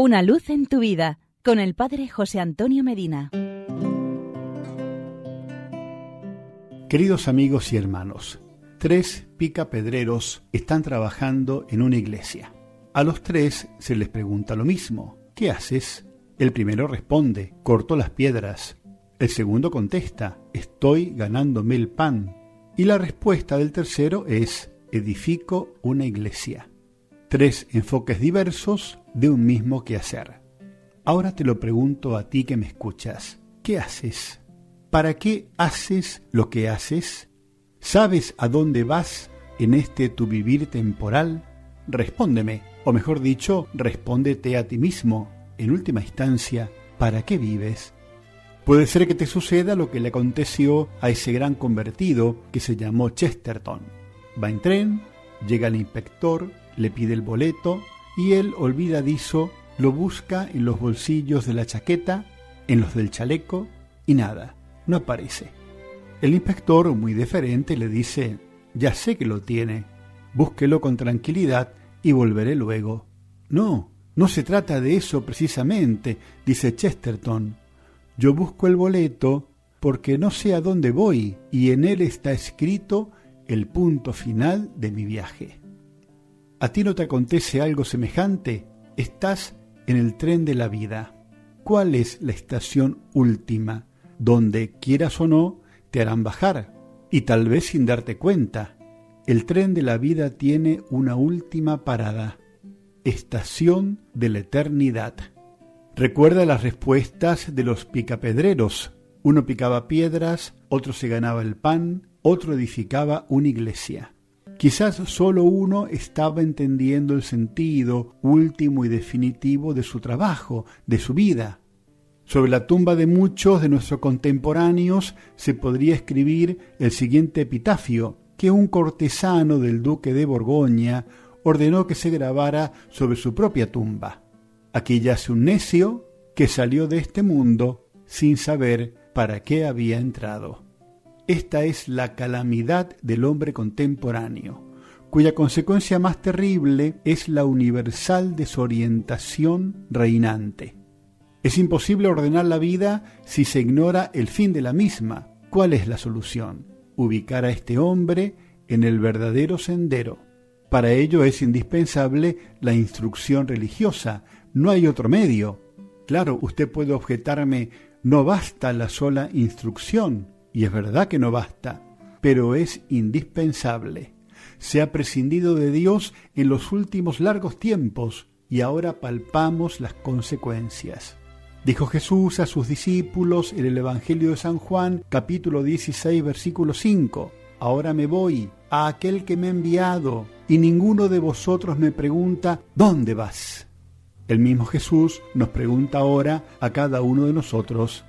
Una luz en tu vida con el Padre José Antonio Medina. Queridos amigos y hermanos, tres picapedreros están trabajando en una iglesia. A los tres se les pregunta lo mismo. ¿Qué haces? El primero responde, corto las piedras. El segundo contesta, estoy ganándome el pan. Y la respuesta del tercero es, edifico una iglesia. Tres enfoques diversos de un mismo quehacer. Ahora te lo pregunto a ti que me escuchas. ¿Qué haces? ¿Para qué haces lo que haces? ¿Sabes a dónde vas en este tu vivir temporal? Respóndeme, o mejor dicho, respóndete a ti mismo. En última instancia, ¿para qué vives? Puede ser que te suceda lo que le aconteció a ese gran convertido que se llamó Chesterton. Va en tren, llega el inspector, le pide el boleto y él, olvidadizo, lo busca en los bolsillos de la chaqueta, en los del chaleco y nada, no aparece. El inspector, muy deferente, le dice, ya sé que lo tiene, búsquelo con tranquilidad y volveré luego. No, no se trata de eso precisamente, dice Chesterton. Yo busco el boleto porque no sé a dónde voy y en él está escrito el punto final de mi viaje. ¿A ti no te acontece algo semejante? Estás en el tren de la vida. ¿Cuál es la estación última? Donde, quieras o no, te harán bajar, y tal vez sin darte cuenta. El tren de la vida tiene una última parada, estación de la eternidad. Recuerda las respuestas de los picapedreros. Uno picaba piedras, otro se ganaba el pan, otro edificaba una iglesia. Quizás solo uno estaba entendiendo el sentido último y definitivo de su trabajo, de su vida. Sobre la tumba de muchos de nuestros contemporáneos se podría escribir el siguiente epitafio que un cortesano del duque de Borgoña ordenó que se grabara sobre su propia tumba. Aquí yace un necio que salió de este mundo sin saber para qué había entrado. Esta es la calamidad del hombre contemporáneo, cuya consecuencia más terrible es la universal desorientación reinante. Es imposible ordenar la vida si se ignora el fin de la misma. ¿Cuál es la solución? Ubicar a este hombre en el verdadero sendero. Para ello es indispensable la instrucción religiosa. No hay otro medio. Claro, usted puede objetarme, no basta la sola instrucción. Y es verdad que no basta, pero es indispensable. Se ha prescindido de Dios en los últimos largos tiempos y ahora palpamos las consecuencias. Dijo Jesús a sus discípulos en el Evangelio de San Juan capítulo 16 versículo 5, Ahora me voy a aquel que me ha enviado y ninguno de vosotros me pregunta, ¿dónde vas? El mismo Jesús nos pregunta ahora a cada uno de nosotros,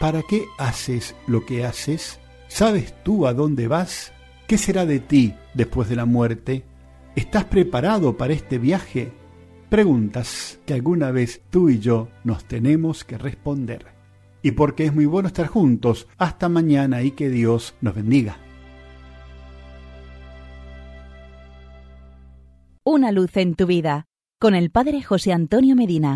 ¿Para qué haces lo que haces? ¿Sabes tú a dónde vas? ¿Qué será de ti después de la muerte? ¿Estás preparado para este viaje? Preguntas que alguna vez tú y yo nos tenemos que responder. Y porque es muy bueno estar juntos, hasta mañana y que Dios nos bendiga. Una luz en tu vida con el Padre José Antonio Medina.